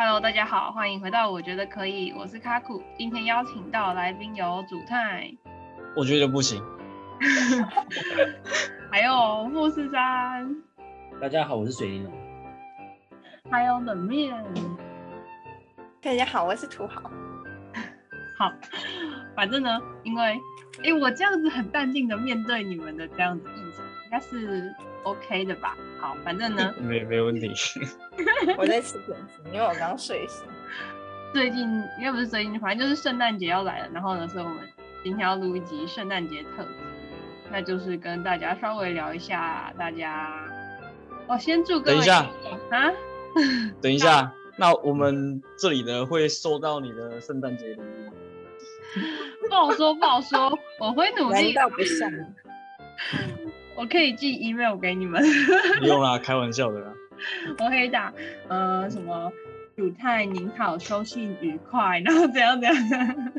Hello，大家好，欢迎回到我觉得可以，我是卡库。今天邀请到来宾有主太，我觉得不行。还有富士山，大家好，我是水玲珑。还有冷面，大家好，我是土豪。好，反正呢，因为哎、欸，我这样子很淡定的面对你们的这样子应酬，应该是 OK 的吧？好，反正呢，没没问题。我在吃点心，因为我刚睡醒。最近应该不是最近，反正就是圣诞节要来了，然后呢，所以我们今天要录一集圣诞节特辑，那就是跟大家稍微聊一下大家。我先祝各位。等一下啊，等一下，那我们这里呢会收到你的圣诞节礼物吗？不好说，不好说，我会努力。难道不像？我可以寄 email 给你们。不用啦，开玩笑的啦。我可以打，呃，什么主太您好，收信愉快，然后怎样怎样。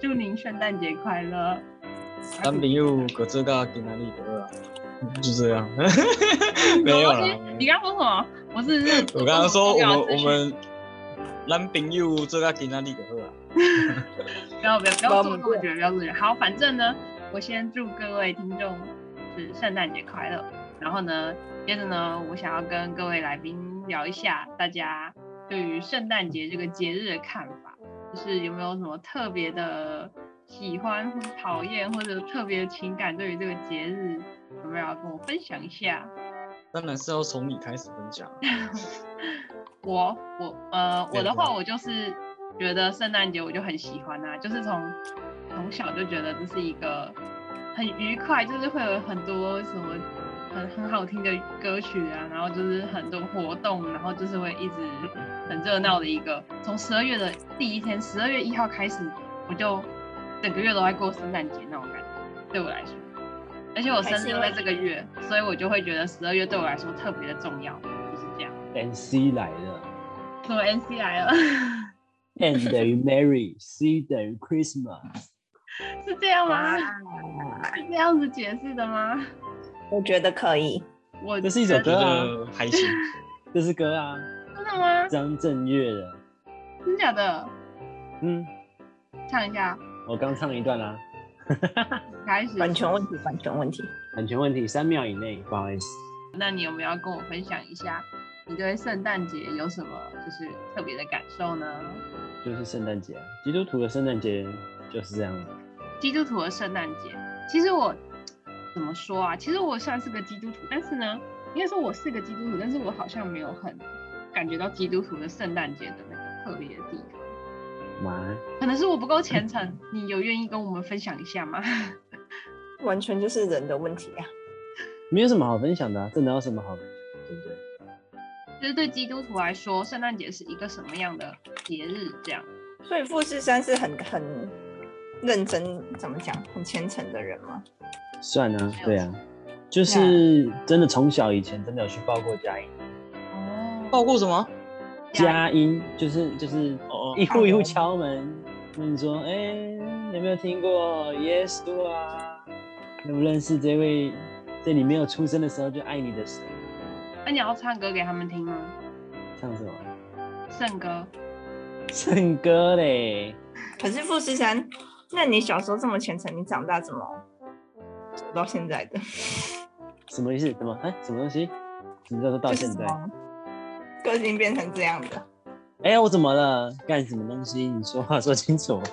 祝您圣诞节快乐。男朋友各自到哪里得啊？就这样。没有了。你刚刚说什么？我是我刚刚说我们我们男朋友这个在哪里得 了？不要不要不要这么多觉，不要这么觉。好，反正呢，我先祝各位听众是圣诞节快乐。然后呢，接着呢，我想要跟各位来宾聊一下，大家对于圣诞节这个节日的看法，就是有没有什么特别的喜欢或讨厌，或者特别的情感，对于这个节日有没有要跟我分享一下？当然是要从你开始分享。我我呃我的话，我就是觉得圣诞节我就很喜欢啊，就是从从小就觉得这是一个很愉快，就是会有很多什么。很很好听的歌曲啊，然后就是很多活动，然后就是会一直很热闹的一个。从十二月的第一天，十二月一号开始，我就整个月都在过圣诞节那种感觉，对我来说。而且我生日在这个月，所以我就会觉得十二月对我来说特别的重要，就是这样。NC 来了，什么 NC 来了？N 等于 Merry，C 等于 Christmas，是这样吗？是这样子解释的吗？我觉得可以，我这是一首歌啊，还行，这是歌啊，真的吗？张震岳的，真假的？嗯，唱一下，我刚唱一段啦，开始，版权问题，版权问题，版权问题，三秒以内，不好意思。那你有没有要跟我分享一下，你对圣诞节有什么就是特别的感受呢？就是圣诞节，基督徒的圣诞节就是这样子。基督徒的圣诞节，其实我。怎么说啊？其实我算是个基督徒，但是呢，应该说我是个基督徒，但是我好像没有很感觉到基督徒的圣诞节的那个特别的地方。妈，可能是我不够虔诚。你有愿意跟我们分享一下吗？完全就是人的问题啊！没有什么好分享的啊，真的有什么好分享，对不对？就是对基督徒来说，圣诞节是一个什么样的节日？这样。所以富士山是很很认真，怎么讲，很虔诚的人吗？算啊，对啊，就是真的从小以前真的有去报过佳音。哦，报过什么？佳音就是就是一户一户敲门，问说，哎、欸，有没有听过耶稣啊？认不认识这位在你没有出生的时候就爱你的神？那你要唱歌给他们听吗？唱什么？圣歌。圣歌嘞。可是富士山，那你小时候这么虔诚，你长大怎么走？到现在的 什么意思？怎么？哎，什么东西？什么叫做到现在？个性变成这样的？哎、欸，我怎么了？干什么东西？你说话说清楚。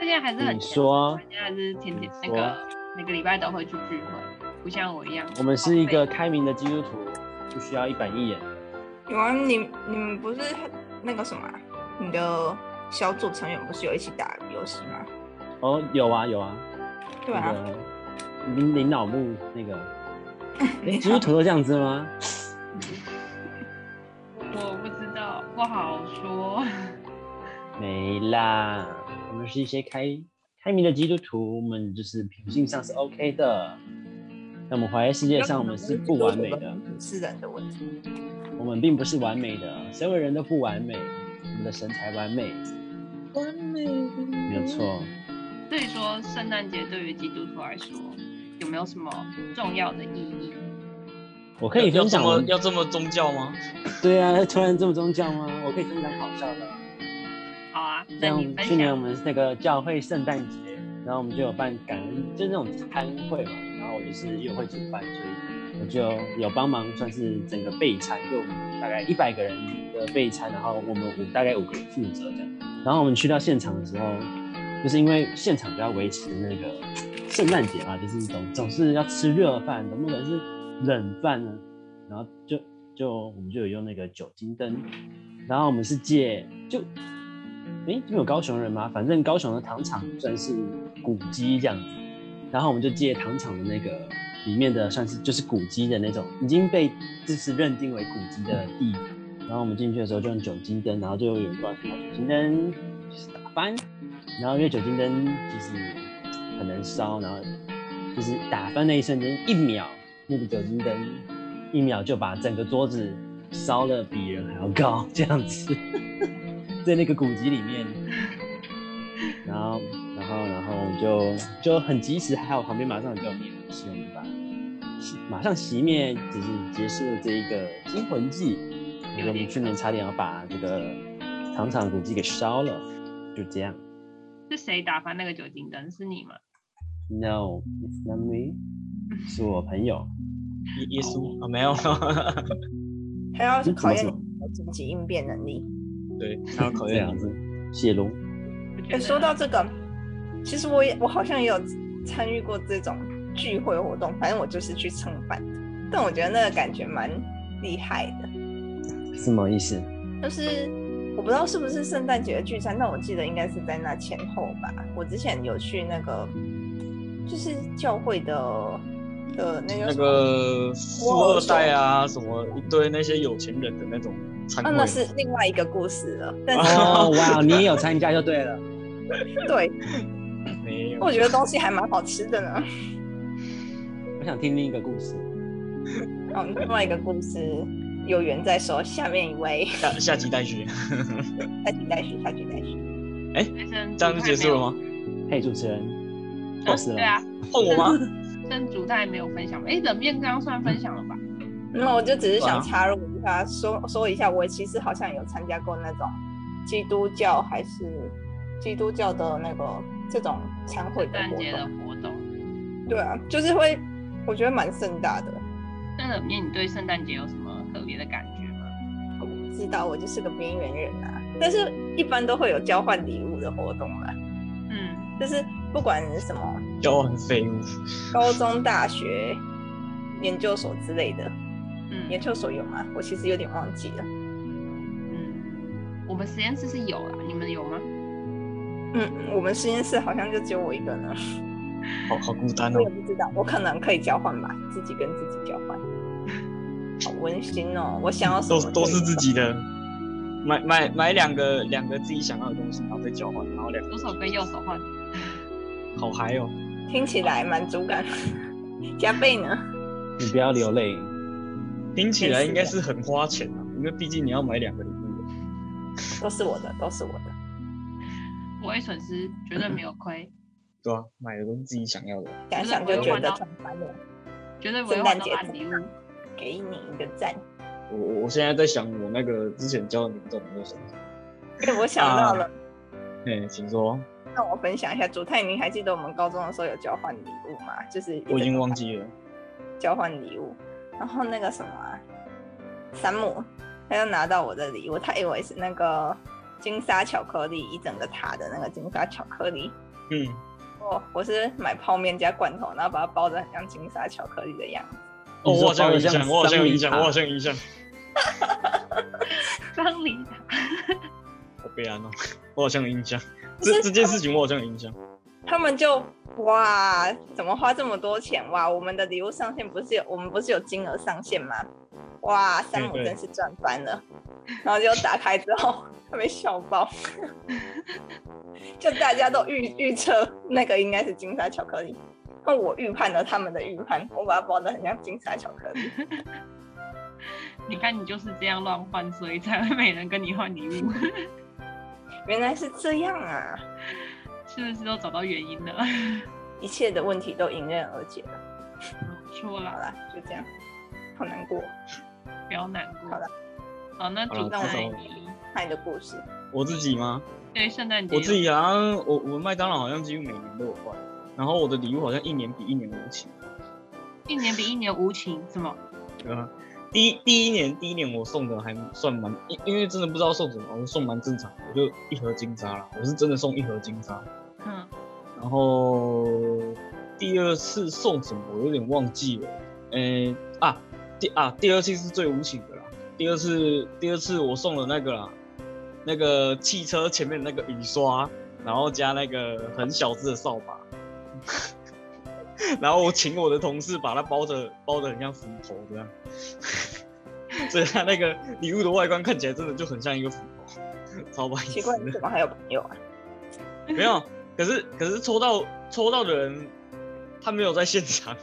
现在还是很，你说，现在还是天天那个每个礼拜都会去聚会，不像我一样。我们是一个开明的基督徒，不需要一板一眼。有啊，你你们不是那个什么？你的小组成员不是有一起打游戏吗？哦，有啊有啊，对啊，领领导木那个，哎，基督徒都这样子吗？我不知道，不好说。没啦，我们是一些开开明的基督徒，我们就是品性上是 OK 的。那我们活在世界上，我们是不完美的，是人的问题。我们并不是完美的，所有人都不完美，我们的神才完美。完美，没有错。所以说，圣诞节对于基督徒来说有没有什么重要的意义？我可以分享要这么要这么宗教吗？对啊，突然这么宗教吗？我可以分享好笑的。好啊，像去年我们那个教会圣诞节，然后我们就有办感恩，就是那种餐会嘛。然后我就是又会煮饭，所以我就有帮忙，算是整个备餐，就大概一百个人的备餐，然后我们五大概五个人负责这样。然后我们去到现场的时候，就是因为现场就要维持那个圣诞节嘛，就是总总是要吃热饭，总不能是冷饭呢。然后就就我们就有用那个酒精灯，然后我们是借就。哎，没有高雄人吗？反正高雄的糖厂算是古迹这样子，然后我们就借糖厂的那个里面的，算是就是古迹的那种，已经被就是认定为古迹的地。然后我们进去的时候就用酒精灯，然后就有人过来拿酒精灯打翻，然后因为酒精灯就是很能烧，然后就是打翻那一瞬间，一秒那个酒精灯一秒就把整个桌子烧了比人还要高这样子。在那个古籍里面，然后，然后，然后就就很及时，还好旁边马上就有灭火器，我们把马上熄灭，只是结束了这一个惊魂记。我们去年差点要把这个糖厂古迹给烧了，就这样。是谁打翻那个酒精灯？是你吗？No, it's not me，是我朋友。耶稣啊，没有。他要考验你紧急应变能力。对，他要考验样子。谢龙。哎，说到这个，其实我也我好像也有参与过这种聚会活动，反正我就是去蹭饭的。但我觉得那个感觉蛮厉害的。什么意思？就是我不知道是不是圣诞节的聚餐，但我记得应该是在那前后吧。我之前有去那个，就是教会的的那个那个富二代啊，什么一堆那些有钱人的那种。啊，那是另外一个故事了。哦，哇，你也有参加就对了。对，没有。我觉得东西还蛮好吃的呢。我想听另一个故事。哦，另外一个故事有缘再说。下面一位。下下集待续。下集待续，下集待续。哎，这样就结束了吗？嘿，主持人。哦，对啊。换我吗？真主他也没有分享。哎，冷面刚刚算分享了吧？那我就只是想插入一下，说说一下，我其实好像有参加过那种基督教还是基督教的那个这种餐会的活动。的活动。对啊，就是会，我觉得蛮盛大的。那冷面，你对圣诞节有什么特别的感觉吗？我不知道，我就是个边缘人啊。但是一般都会有交换礼物的活动嘛。嗯，就是不管什么交换废物，高中、大学、研究所之类的。嗯研究所有吗？我其实有点忘记了。嗯，我们实验室是有啦，你们有吗？嗯，我们实验室好像就只有我一个呢。好好孤单哦。我也不知道，我可能可以交换吧，自己跟自己交换。好温馨哦！我想要什么都都是自己的。买买买两个两个自己想要的东西，然后再交换，然后两个左手跟右手换。好嗨哦！听起来满足感 加倍呢。你不要流泪。听起来应该是很花钱啊，因为毕竟你要买两个礼物。都是我的，都是我的，不会损失，绝对没有亏。对啊，买的都是自己想要的。想想就觉得赚翻了。绝对不会换到烂礼物。给你一个赞。我我现在在想，我那个之前教的你们都没有什么。对，我想到了。哎，请说。那我分享一下，主太，您还记得我们高中的时候有交换礼物吗？就是我已经忘记了。交换礼物。然后那个什么、啊，山姆，他就拿到我的礼物，他以为是那个金沙巧克力，一整个塔的那个金沙巧克力。嗯，我我是买泡面加罐头，然后把它包的很像金沙巧克力的样子。哦，我好像有印象，我好像有印象，我好像有印象。桑梨塔，好悲哀哦，我好像有印象。这这件事情我好像有印象。他们就。哇，怎么花这么多钱？哇，我们的礼物上限不是有，我们不是有金额上限吗？哇，山姆真是赚翻了。然后就打开之后，他被笑爆。就大家都预预测那个应该是金沙巧克力，那我预判了他们的预判，我把它包得很像金沙巧克力。你看，你就是这样乱换，所以才会没人跟你换礼物。原来是这样啊。是不是都找到原因了？一切的问题都迎刃而解了。错了，好了，就这样。好难过，不要难过。好了，好，那主好了菜至少你看你的故事。我自己吗？对圣诞节，我自己好像我我麦当劳好像几乎每年都有换，然后我的礼物好像一年比一年无情。一年比一年无情，是吗？对 啊，第一第一年第一年我送的还算蛮，因因为真的不知道送什么，我送蛮正常的，我就一盒金沙啦，我是真的送一盒金沙。嗯，然后第二次送什么我有点忘记了，诶啊第啊第二次是最无情的啦，第二次第二次我送了那个啦，那个汽车前面的那个雨刷，然后加那个很小只的扫把。然后我请我的同事把它包着，包的很像斧头这样，所以他那个礼物的外观看起来真的就很像一个斧头，超白痴。奇怪，你怎么还有朋友啊？没有，可是可是抽到抽到的人，他没有在现场，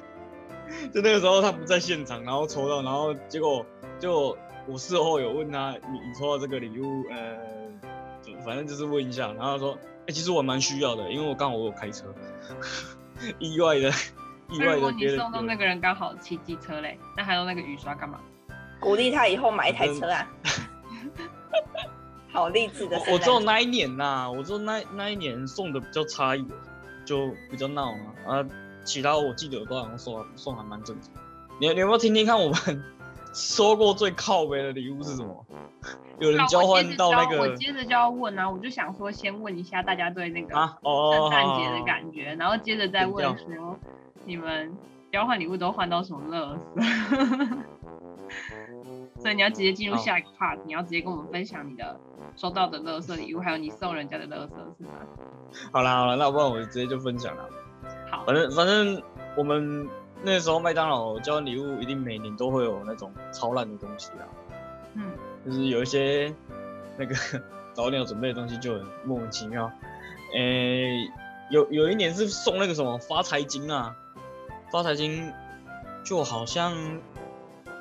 就那个时候他不在现场，然后抽到，然后结果就我事后有问他，你你抽到这个礼物，呃，就反正就是问一下，然后他说，哎、欸，其实我蛮需要的，因为我刚好我有开车。意外的，意外的。如果你送到那个人刚好骑机车嘞，那还有那个雨刷干嘛？鼓励他以后买一台车啊！好励志的我。我只有那一年呐、啊，我只有那那一年送的比较差一点，就比较闹嘛。啊，其他我记得都好像送送还蛮正常。你你有没有听听看我们收过最靠北的礼物是什么？有人交换到那个，我接着就要问啊，我就想说先问一下大家对那个啊哦圣诞节的感觉，然后接着再问说你们交换礼物都换到什么乐色？所以你要直接进入下一个 part，你要直接跟我们分享你的收到的乐色礼物，还有你送人家的乐色是吗？好啦好啦，那不然我直接就分享了。好，反正反正我们那时候麦当劳交换礼物一定每年都会有那种超烂的东西啦。嗯。就是有一些那个 早点有准备的东西就很莫名其妙，诶、欸，有有一年是送那个什么发财金啊，发财金就好像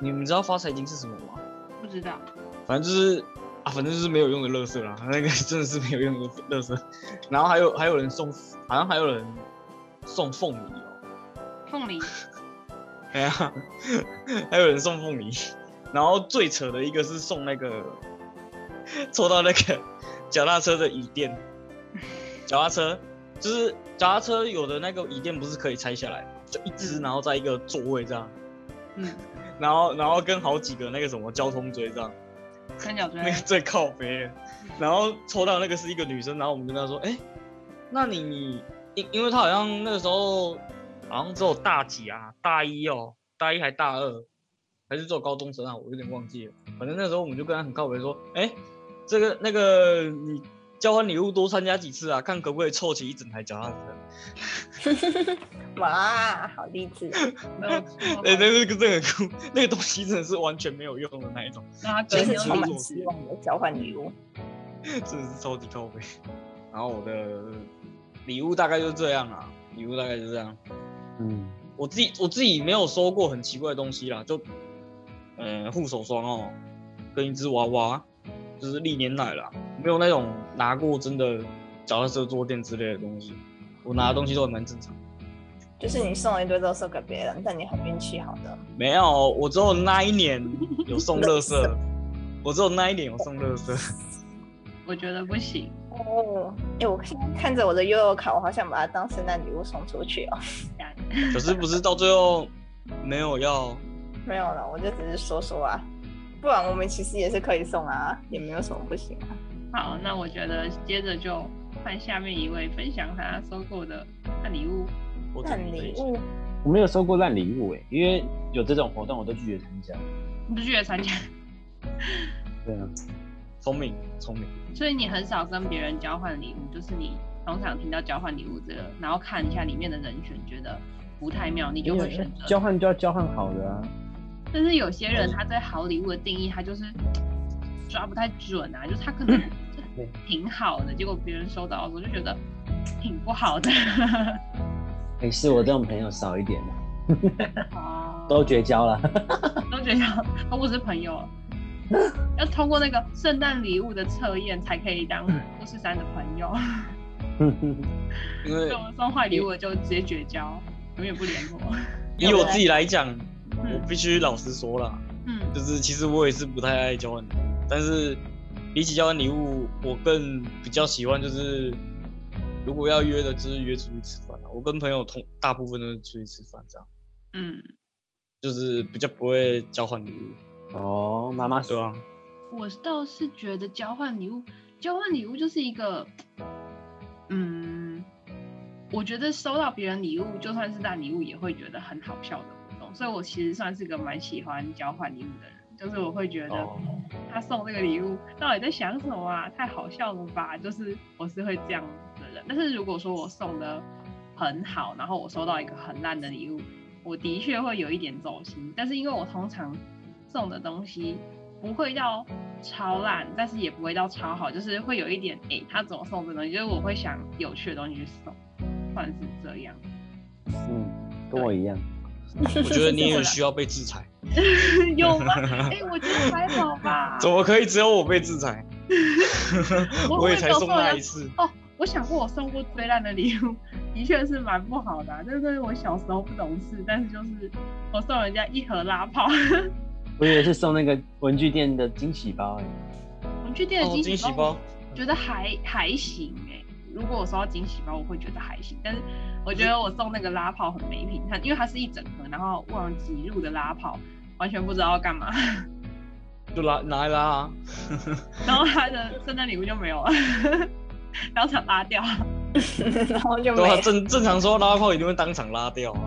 你们知道发财金是什么吗？不知道，反正就是啊，反正就是没有用的垃圾啦，那个 真的是没有用的垃圾。然后还有还有人送，好像还有人送凤梨哦、喔，凤梨，哎呀，还有人送凤梨。然后最扯的一个是送那个，抽到那个脚踏车的椅垫，脚踏车就是脚踏车有的那个椅垫不是可以拆下来，就一只，然后在一个座位这样，嗯，然后然后跟好几个那个什么交通追这样，三角锥，那个最靠边，然后抽到那个是一个女生，然后我们跟她说，哎，那你因因为她好像那个时候好像只有大几啊，大一哦，大一还大二。还是只有高中生啊，我有点忘记了。反正那时候我们就跟她很靠北说，哎、欸，这个那个你交换礼物多参加几次啊，看可不可以凑齐一整台脚踏车。哇，好励志！哎、欸，那个真的很酷，那个东西真的是完全没有用的那一种。那真是充满希望的交换礼物，真的是超级靠北。然后我的礼物大概就是这样啊，礼物大概就是这样。嗯，我自己我自己没有收过很奇怪的东西啦，就。嗯，护手霜哦，跟一只娃娃，就是历年来啦，没有那种拿过真的脚踏车坐垫之类的东西。我拿的东西都还蛮正常。就是你送了一堆乐色给别人，但你很运气好的。没有，我只有那一年有送乐色，我只有那一年有送乐色。我觉得不行哦。哎、欸，我现在看着我的悠悠卡，我好想把它当圣诞礼物送出去哦。可是不是到最后没有要？没有了，我就只是说说啊，不然我们其实也是可以送啊，也没有什么不行啊。好，那我觉得接着就换下面一位分享他收过的烂礼物。烂礼物？我没有收过烂礼物哎，因为有这种活动我都拒绝参加。你不拒绝参加？对啊，聪明聪明。所以你很少跟别人交换礼物，就是你通常听到交换礼物这个，然后看一下里面的人选，觉得不太妙，你就会选择。交换就要交换好的啊。但是有些人他对好礼物的定义，他就是抓不太准啊，就是他可能 挺好的，结果别人收到的时候就觉得 挺不好的。没事，我这种朋友少一点 哦，都绝交了，都绝交，都不是朋友。要通过那个圣诞礼物的测验才可以当富士山的朋友。因为送坏礼物就直接绝交，永远不联络。以我自己来讲。我必须老实说了，嗯，就是其实我也是不太爱交换礼物，但是比起交换礼物，我更比较喜欢就是如果要约的，就是约出去吃饭。我跟朋友同大部分都是出去吃饭这样，嗯，就是比较不会交换礼物。哦，妈妈说，我倒是觉得交换礼物，交换礼物就是一个，嗯，我觉得收到别人礼物，就算是大礼物，也会觉得很好笑的活动。所以我其实算是个蛮喜欢交换礼物的人，就是我会觉得他送这个礼物到底在想什么啊？太好笑了吧？就是我是会这样的人。但是如果说我送的很好，然后我收到一个很烂的礼物，我的确会有一点走心。但是因为我通常送的东西不会到超烂，但是也不会到超好，就是会有一点，哎、欸，他怎么送这东西？就是我会想有趣的东西去送，算是这样。嗯，跟我一样。我觉得你也需要被制裁。有吗？哎、欸，我觉得还好吧。怎么可以只有我被制裁？我也才送他一次。哦，我想过我送过最烂的礼物。的确是蛮不好的、啊，就是我小时候不懂事，但是就是我送人家一盒拉炮，我以为是送那个文具店的惊喜包哎、欸，文具店的惊喜包，觉得还还行哎、欸。如果我收到惊喜包，我会觉得还行，但是我觉得我送那个拉炮很没品，它因为它是一整盒，然后忘记入的拉炮，完全不知道要干嘛，就拉拿来拉、啊，然后他的圣诞礼物就没有了，当场拉掉。然后就没、啊、正正常说拉炮一定会当场拉掉啊，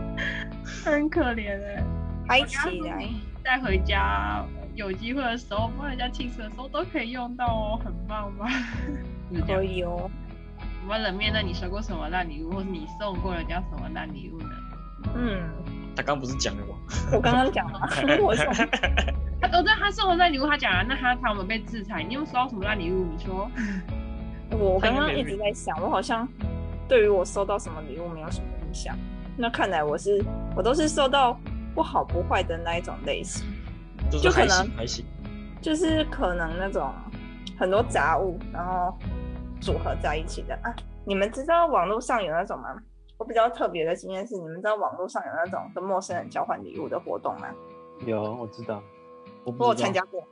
很可怜哎，嗨起来。带回家，有机会的时候帮人家庆生的时候都可以用到哦，很棒吧？可以哦。我们冷面，那你收过什么烂礼物，或是你送过人家什么烂礼物呢？嗯，他刚不是讲了吗？我刚刚讲了，我送他都在他送的烂礼物，他讲了，那他他有没有被制裁？你有，没有收到什么烂礼物？你说。我刚刚一直在想，我好像对于我收到什么礼物没有什么印象。那看来我是我都是收到不好不坏的那一种类型，就可能还行，就是可能那种很多杂物然后组合在一起的啊。你们知道网络上有那种吗？我比较特别的经验是，你们知道网络上有那种跟陌生人交换礼物的活动吗？有，我知道，我我参加过。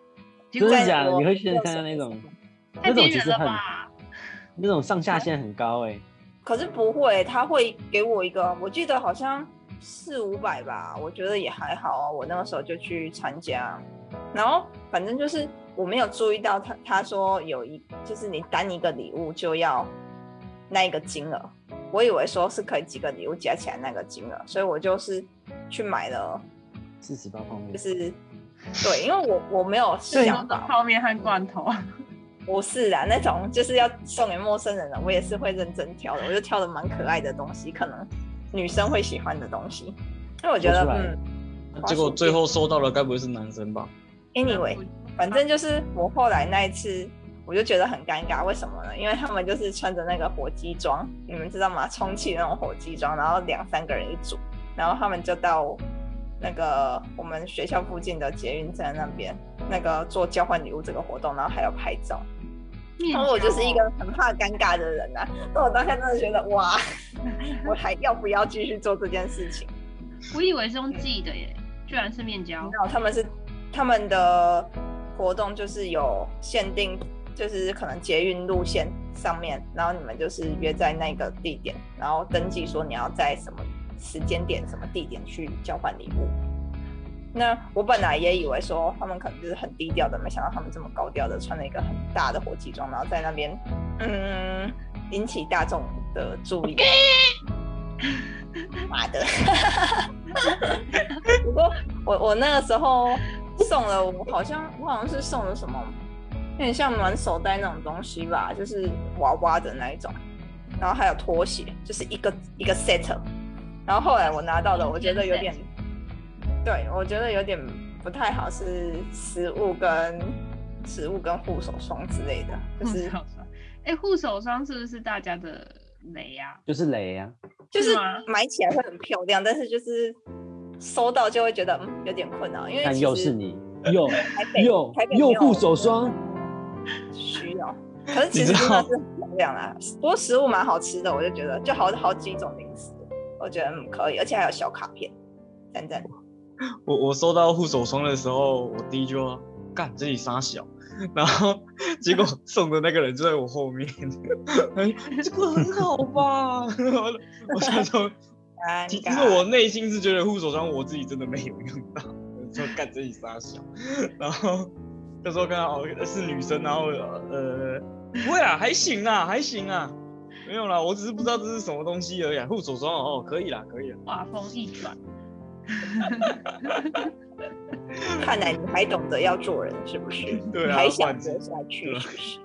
真的假的？你会去参加那种？太边缘了吧？那种上下限很高哎、欸，可是不会，他会给我一个，我记得好像四五百吧，我觉得也还好啊。我那个时候就去参加，然后反正就是我没有注意到他，他说有一就是你单一个礼物就要那一个金额，我以为说是可以几个礼物加起来那个金额，所以我就是去买了四十八泡面，就是对，因为我我没有想到泡面和罐头。不是啊，那种就是要送给陌生人的，我也是会认真挑的。我就挑的蛮可爱的东西，可能女生会喜欢的东西。因为我觉得，嗯，结果最后收到的该不会是男生吧？Anyway，反正就是我后来那一次，我就觉得很尴尬。为什么呢？因为他们就是穿着那个火鸡装，你们知道吗？充气那种火鸡装，然后两三个人一组，然后他们就到那个我们学校附近的捷运站那边。那个做交换礼物这个活动，然后还要拍照，然后我就是一个很怕尴尬的人啊。那 我当下真的觉得，哇，我还要不要继续做这件事情？我以为是用寄的耶，居然是面交。然后他们是他们的活动就是有限定，就是可能捷运路线上面，然后你们就是约在那个地点，然后登记说你要在什么时间点、什么地点去交换礼物。那我本来也以为说他们可能就是很低调的，没想到他们这么高调的，穿了一个很大的火鸡装，然后在那边，嗯，引起大众的注意。妈的！不过我我那个时候送了，我好像我好像是送了什么，有点像暖手袋那种东西吧，就是娃娃的那一种，然后还有拖鞋，就是一个一个 set。然后后来我拿到的，我觉得有点。对，我觉得有点不太好，是食物跟食物跟护手霜之类的，就是哎，护手霜是不是大家的雷呀？就是雷呀，就是买起来会很漂亮，但是就是收到就会觉得嗯有点困扰，因为又是你又又又护手霜。需要，可是其实真的是很漂亮啊，不过食物蛮好吃的，我就觉得就好好几种零食，我觉得嗯可以，而且还有小卡片，赞赞。我我收到护手霜的时候，我第一句话干这里杀小，然后结果送的那个人就在我后面，哎，这个很好吧？我想说，其实我内心是觉得护手霜我自己真的没有用到，就干这一杀小，然后那时候看到哦是女生，然后呃不会啊，还行啊，还行啊，没有啦，我只是不知道这是什么东西而已。护手霜哦，可以啦，可以啦。画风一转。看来你还懂得要做人，是不是？对啊，还想活下去，是不是？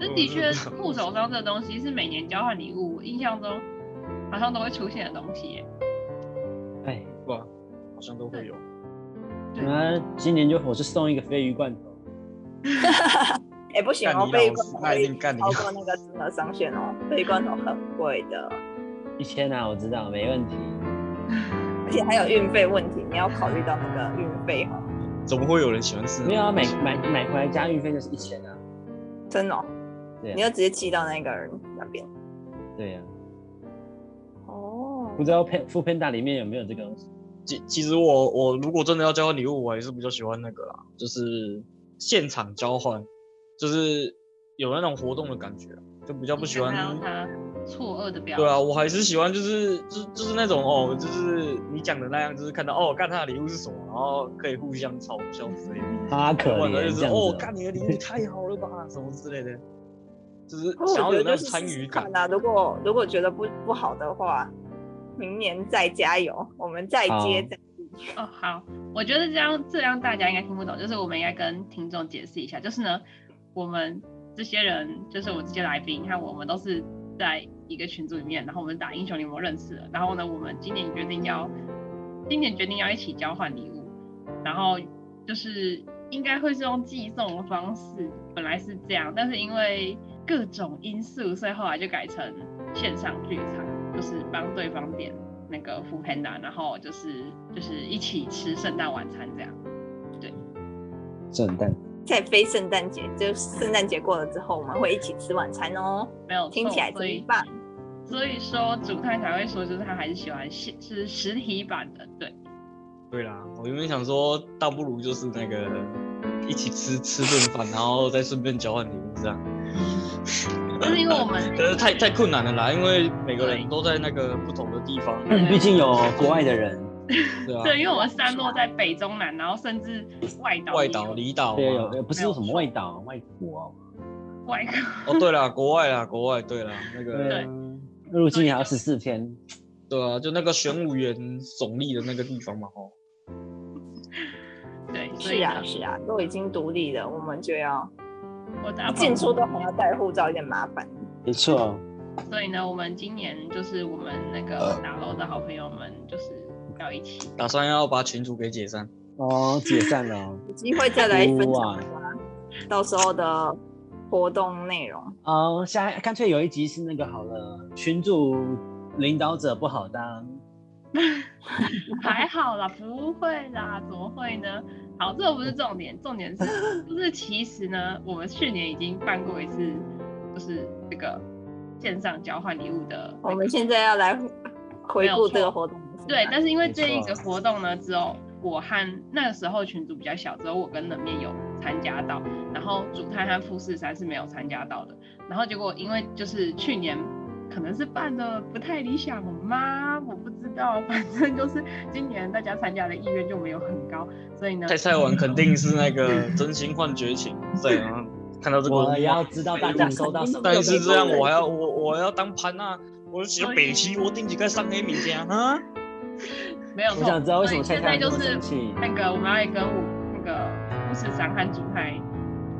这的确，护手霜这东西是每年交换礼物，我印象中好像都会出现的东西耶。哎，哇，好像都会有。那今年就我是送一个鯡鱼罐头。哎，不行哦，鯡鱼罐头超过那个金额上限哦，鯡鱼罐头很贵的。一千啊，我知道，没问题。而且还有运费问题，你要考虑到那个运费哈。怎么会有人喜欢吃？没有啊，买买买回来加运费就是一千啊。真的、哦？对、啊。你要直接寄到那个人那边。对呀、啊。哦。不知道 foodpanda 里面有没有这个东西？其其实我我如果真的要交换礼物，我还是比较喜欢那个啦，就是现场交换，就是有那种活动的感觉，就比较不喜欢。错愕的表情。对啊，我还是喜欢，就是就就是那种哦，就是你讲的那样，就是看到哦，看他的礼物是什么，然后可以互相嘲笑之类的。他可能就是哦，看你的礼物太好了吧，什么之类的，就是想要有那种参与感啊。如果如果觉得不不好的话，明年再加油，我们再接再厉。哦，好，我觉得这样这样大家应该听不懂，就是我们应该跟听众解释一下，就是呢，我们这些人，就是我这些来宾，你看我们都是在。一个群组里面，然后我们打英雄联盟认识的，然后呢，我们今年决定要，今年决定要一起交换礼物，然后就是应该会是用寄送的方式，本来是这样，但是因为各种因素，所以后来就改成线上聚餐，就是帮对方点那个 foodpanda，然后就是就是一起吃圣诞晚餐这样，对，圣诞。在非圣诞节，就圣诞节过了之后，我们会一起吃晚餐哦。没有，听起来真棒。所以说，主太才会说，就是他还是喜欢实是实体版的，对。对啦，我原本想说，倒不如就是那个一起吃吃顿饭，然后再顺便交换礼物这样。就是因为我们，可是太太困难了啦，因为每个人都在那个不同的地方，毕竟有国外的人。对啊，对，因为我们散落在北中南，然后甚至外岛、外岛、离岛，对，有不是说什么外岛、外国、外国。哦，对了，国外啦，国外，对了，那个对，入境还要十四天。对啊，就那个玄武岩耸立的那个地方嘛，哦。对，是啊，是啊，都已经独立了，我们就要，我进出都还要带护照，有点麻烦。没错。所以呢，我们今年就是我们那个打楼的好朋友们，就是。要一起，打算要把群主给解散哦，解散了，有机会再来分享到时候的活动内容。哦，下干脆有一集是那个好了，群主领导者不好当，还好啦，不会啦，怎么会呢？好，这个不是重点，重点是就是其实呢，我们去年已经办过一次，就是这个线上交换礼物的，我们现在要来回顾这个活动。对，但是因为这一个活动呢，只有我和那个时候群组比较小，只有我跟冷面有参加到，然后主太和富士山是没有参加到的。然后结果因为就是去年可能是办的不太理想吗？我不知道，反正就是今年大家参加的意愿就没有很高，所以呢，太菜完肯定是那个真心换绝情，对啊，看到这个我要知道大家收到什么，但是这样我还要我我要当潘娜，我就写北七，我顶几个上黑名家啊。没有错，我想知道为什么现在就是那个我们要跟我那个富士山和主太，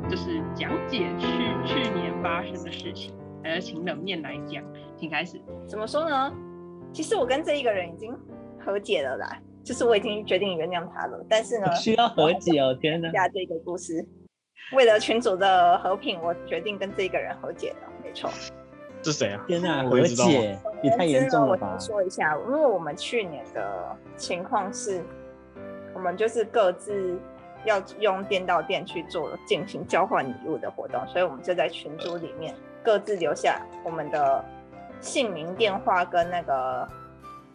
就是讲解去去年发生的事情，呃，请冷面来讲，请开始。怎么说呢？其实我跟这一个人已经和解了啦，就是我已经决定原谅他了。但是呢，需要和解哦，天哪！下这个故事，为了群组的和平，我决定跟这一个人和解了，没错。是谁啊？天哪，和解也太严重了吧！我先说一下，因为我们去年的情况是，我们就是各自要用电到店去做进行交换礼物的活动，所以我们就在群组里面各自留下我们的姓名、电话跟那个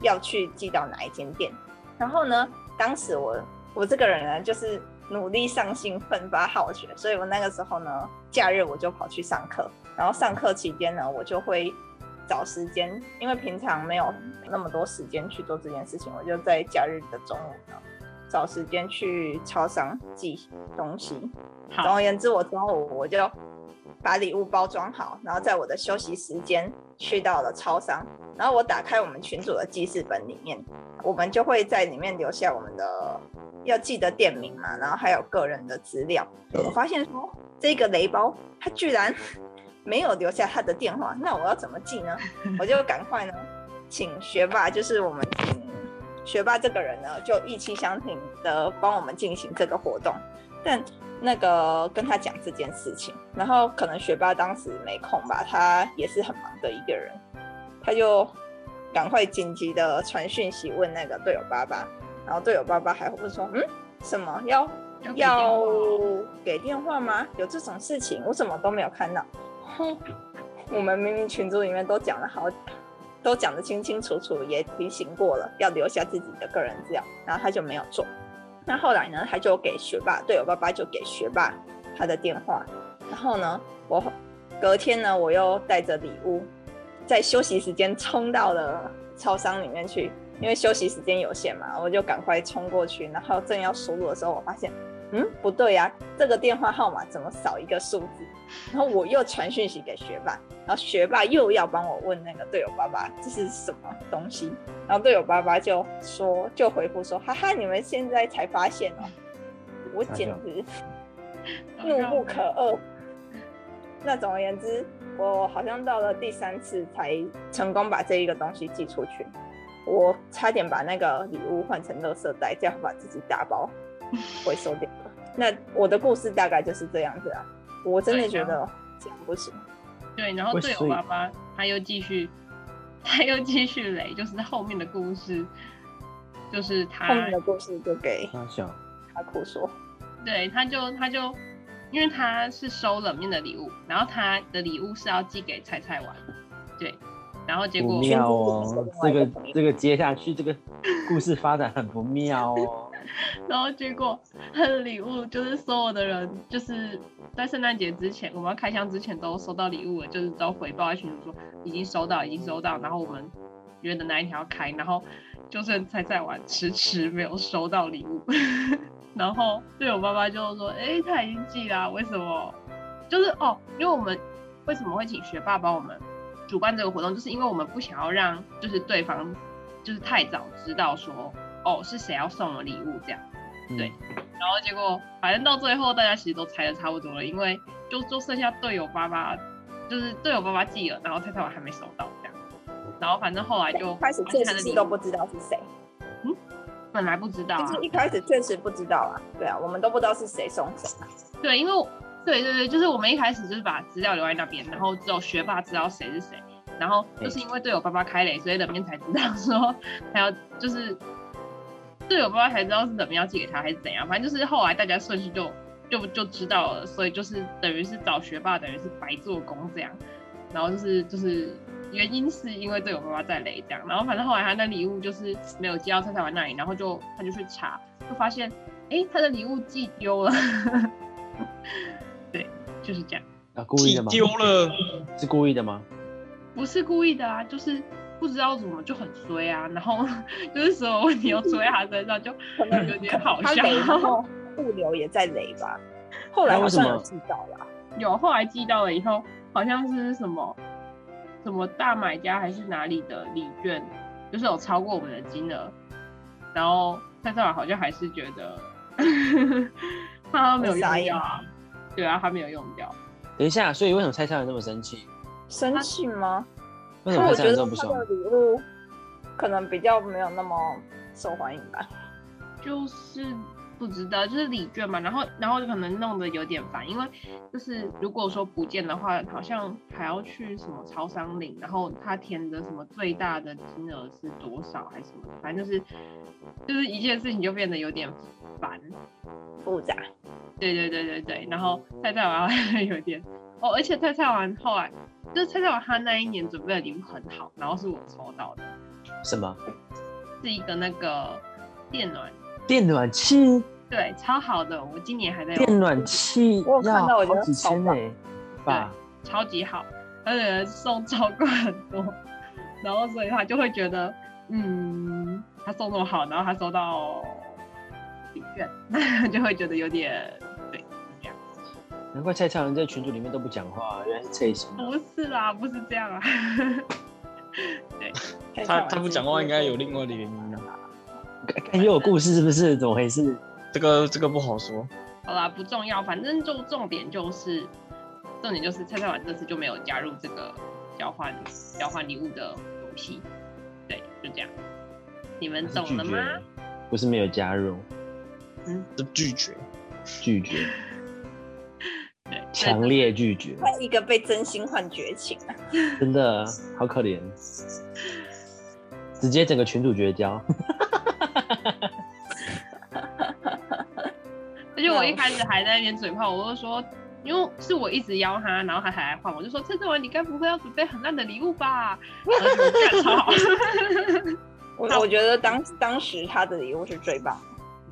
要去寄到哪一间店，然后呢，当时我我这个人呢，就是努力上进、奋发好学，所以我那个时候呢，假日我就跑去上课，然后上课期间呢，我就会找时间，因为平常没有那么多时间去做这件事情，我就在假日的中午呢，找时间去超商寄东西。总而言之，我中午我就把礼物包装好，然后在我的休息时间去到了超商。然后我打开我们群组的记事本里面，我们就会在里面留下我们的要记得店名嘛，然后还有个人的资料。我发现说这个雷包他居然 没有留下他的电话，那我要怎么记呢？我就赶快呢，请学霸，就是我们请学霸这个人呢，就意气相挺的帮我们进行这个活动。但那个跟他讲这件事情，然后可能学霸当时没空吧，他也是很忙的一个人。他就赶快紧急的传讯息问那个队友爸爸，然后队友爸爸还会说：“嗯，什么要要给电话吗？有这种事情？我怎么都没有看到。”哼，我们明明群组里面都讲了好，都讲得清清楚楚，也提醒过了要留下自己的个人资料，然后他就没有做。那后来呢，他就给学霸队友爸爸就给学霸他的电话，然后呢，我隔天呢，我又带着礼物。在休息时间冲到了超商里面去，因为休息时间有限嘛，我就赶快冲过去。然后正要输入的时候，我发现，嗯，不对呀，这个电话号码怎么少一个数字？然后我又传讯息给学霸，然后学霸又要帮我问那个队友爸爸这是什么东西。然后队友爸爸就说，就回复说，哈哈，你们现在才发现哦，我简直怒不可遏。那总而言之。我好像到了第三次才成功把这一个东西寄出去，我差点把那个礼物换成垃圾袋，这样把自己打包回收掉了。那我的故事大概就是这样子啊，我真的觉得这样不行。对，然后队友爸爸他又继续，他又继续雷，就是后面的故事，就是他后面的故事就给他想他哭说，对，他就他就。因为他是收冷面的礼物，然后他的礼物是要寄给菜菜玩，对，然后结果不妙哦，这个这个接下去这个故事发展很不妙哦，然后结果他的礼物就是所有的人就是在圣诞节之前，我们要开箱之前都收到礼物了，就是都回报在群组说已经收到，已经收到，然后我们约的那一天要开，然后就剩菜菜玩迟迟没有收到礼物。然后队友爸爸就说：“哎，他已经寄了，为什么？就是哦，因为我们为什么会请学霸帮我们主办这个活动，就是因为我们不想要让就是对方就是太早知道说哦是谁要送我礼物这样，对。然后结果反正到最后大家其实都猜的差不多了，因为就就剩下队友爸爸就是队友爸爸寄了，然后太太我还没收到这样。然后反正后来就开始确实都不知道是谁。”嗯本来不知道、啊，就是一开始确实不知道啊，对啊，我们都不知道是谁送谁啊。对，因为对对对，就是我们一开始就是把资料留在那边，然后只有学霸知道谁是谁，然后就是因为队友爸爸开雷，所以冷面才知道说还要就是队友爸爸才知道是怎么样寄给他还是怎样，反正就是后来大家顺序就就就知道了，所以就是等于是找学霸等于是白做工这样，然后就是就是。原因是因为队友爸爸在雷这样，然后反正后来他那礼物就是没有寄到蔡蔡玩那里，然后就他就去查，就发现哎、欸、他的礼物寄丢了，对，就是这样。啊，故意的吗？寄丢了，是故意的吗？不是故意的啊，就是不知道怎么就很衰啊，然后 就是所有问题都出在他身上，就可能有点好笑。然后物流也在雷吧？后来好像有寄到了，有后来寄到了以后，好像是什么。什么大买家还是哪里的礼券，就是有超过我们的金额，然后蔡蔡好像还是觉得 他没有用掉啊，对啊，他没有用掉。等一下，所以为什么蔡蔡那么生气？生气吗？为什么蔡蔡这么不爽？我觉得他的礼物可能比较没有那么受欢迎吧，就是。不值得，就是礼券嘛，然后然后就可能弄得有点烦，因为就是如果说不见的话，好像还要去什么超商领，然后他填的什么最大的金额是多少还是什么，反正就是就是一件事情就变得有点烦复杂。对对对对对，然后菜菜王 有点哦，而且菜菜玩后来就是菜菜玩他那一年准备的礼物很好，然后是我抽到的。什么？是一个那个。电暖，电暖气，对，超好的，我今年还在电暖气我有看到我觉得要好几千呢、欸，吧？超级好，而且送超过很多，然后所以他就会觉得，嗯，他送那么好，然后他收到礼券，就会觉得有点对这样。难怪蔡超人在群组里面都不讲话，原来是这些。不是啦，不是这样啊。对，他他不讲话应该有另外的原因啊。感觉有故事是不是？怎么回事？这个这个不好说。好啦，不重要，反正就重点就是，重点就是蔡蔡婉这次就没有加入这个交换交换礼物的游戏。对，就这样。你们懂了吗？不是没有加入，嗯，是拒绝，拒绝。对，强烈拒绝。他一个被真心换绝情啊！真的好可怜，直接整个群主绝交。我一开始还在那边嘴炮，我就说，因为是我一直邀他，然后他还来换，我就说陈志文，你该不会要准备很烂的礼物吧？我我觉得当 当时他的礼物是最棒，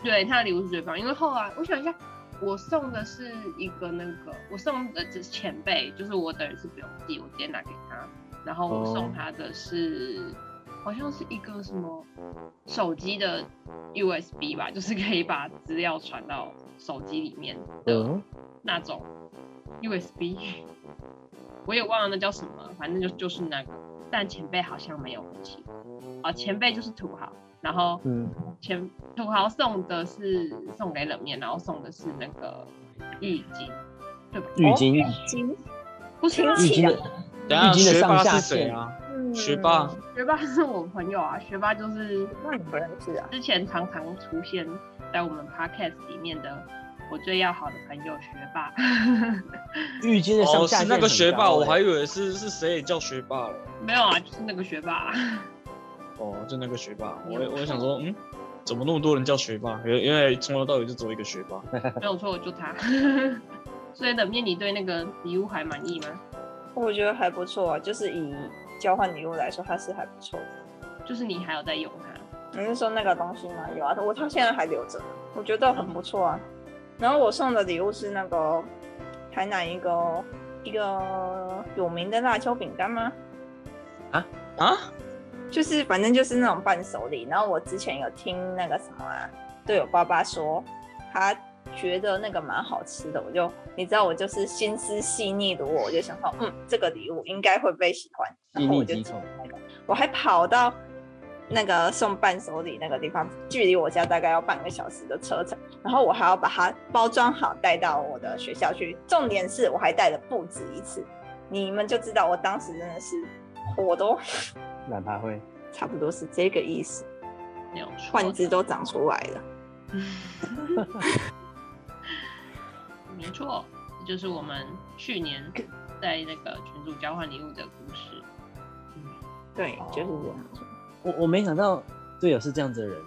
对，他的礼物是最棒，因为后来我想一下，我送的是一个那个，我送的只是前辈，就是我等于是不用寄，我直接拿给他，然后我送他的是。Oh. 好像是一个什么手机的 USB 吧，就是可以把资料传到手机里面的那种 USB，我也忘了那叫什么，反正就就是那个。但前辈好像没有很喜欢，啊，前辈就是土豪，然后前土豪送的是送给冷面，然后送的是那个浴巾，对吧？浴巾，浴巾，不是浴巾的，浴巾的上下线啊。学霸，学霸是我朋友啊，学霸就是那你不认识啊？之前常常出现在我们 podcast 里面的我最要好的朋友学霸。浴巾的上哦，是那个学霸，我还以为是是谁也叫学霸了。没有啊，就是那个学霸、啊。哦，就那个学霸，我我想说，嗯，怎么那么多人叫学霸？因为因为从头到尾就只有一个学霸。没有错，就他。所以冷面，你对那个礼物还满意吗？我觉得还不错啊，就是以。交换礼物来说，它是还不错的。就是你还有在用它？你是说那个东西吗？有啊，我它现在还留着，我觉得很不错啊。然后我送的礼物是那个台南一个一个有名的辣椒饼干吗？啊啊，就是反正就是那种伴手礼。然后我之前有听那个什么啊，队友爸爸说他。觉得那个蛮好吃的，我就你知道我就是心思细腻的我，我就想说，嗯，这个礼物应该会被喜欢，然后我就那个，我还跑到那个送伴手礼那个地方，距离我家大概要半个小时的车程，然后我还要把它包装好带到我的学校去，重点是我还带了不止一次，你们就知道我当时真的是火都懒趴会，差不多是这个意思，没有幻肢都长出来了。没错，这就是我们去年在那个群主交换礼物的故事。嗯，对，就是这样。我我没想到队友是这样子的人，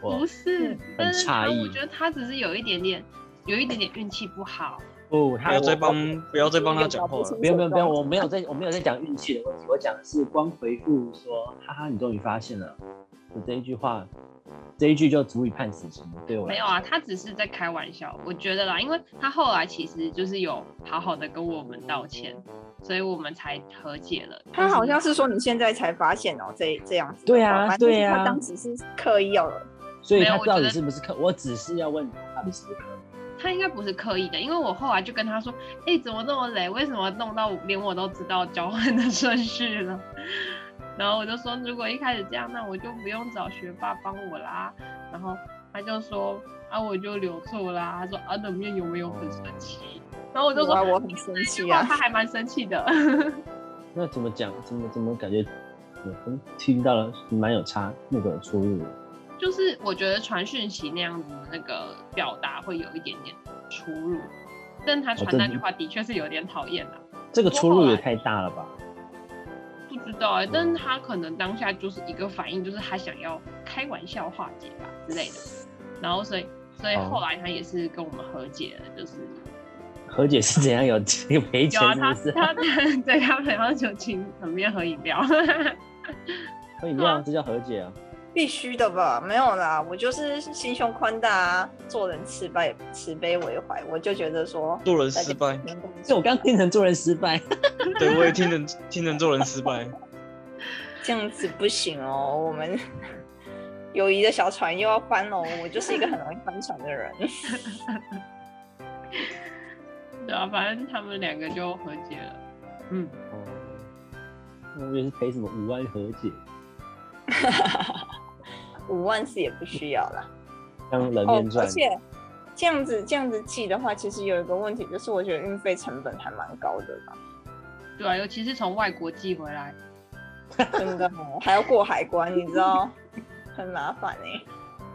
不是，很诧异。我觉得他只是有一点点，有一点点运气不好。不，他不要再帮，不要再帮他讲话了。不用不用不用，我没有在，我没有在讲运气的问题，我讲的是光回复说，哈哈，你终于发现了，就这一句话。这一句就足以判死刑，对我没有啊，他只是在开玩笑，我觉得啦，因为他后来其实就是有好好的跟我们道歉，所以我们才和解了。他好像是说你现在才发现哦、喔，这这样子。对啊，对啊，他当时是刻意要的，所以他到底是不是刻？我，我只是要问他，到底是不是刻意？他应该不是刻意的，因为我后来就跟他说，哎、欸，怎么那么累？为什么弄到连我都知道交换的顺序了？然后我就说，如果一开始这样，那我就不用找学霸帮我啦。然后他就说，啊，我就留错啦。他说，啊，冷面有没有很生气？然后我就说，我很生气啊。他还蛮生气的。那怎么讲？怎么怎么感觉？我听到了蛮有差那个出入。就是我觉得传讯息那样子的那个表达会有一点点出入，但他传那句话的确是有点讨厌的。这个出入也太大了吧？不知道哎、欸，但是他可能当下就是一个反应，就是他想要开玩笑化解吧之类的，然后所以所以后来他也是跟我们和解了，就是 和解是怎样？有有赔钱是不是？有啊，他他对他好像就请旁边喝饮料，喝饮料 这叫和解啊？必须的吧？没有啦，我就是心胸宽大啊，做人慈悲慈悲为怀，我就觉得说做人失败，就我刚听成做人失败，对，我也听成听成做人失败，这样子不行哦，我们 友谊的小船又要翻了，我就是一个很容易翻船的人。对啊，反正他们两个就和解了。嗯，哦，我以为是赔什么五万和解。五万是也不需要啦，当人面赚。而且这样子这样子寄的话，其实有一个问题，就是我觉得运费成本还蛮高的吧。对啊，尤其是从外国寄回来，真的还要过海关，你知道，很麻烦哎。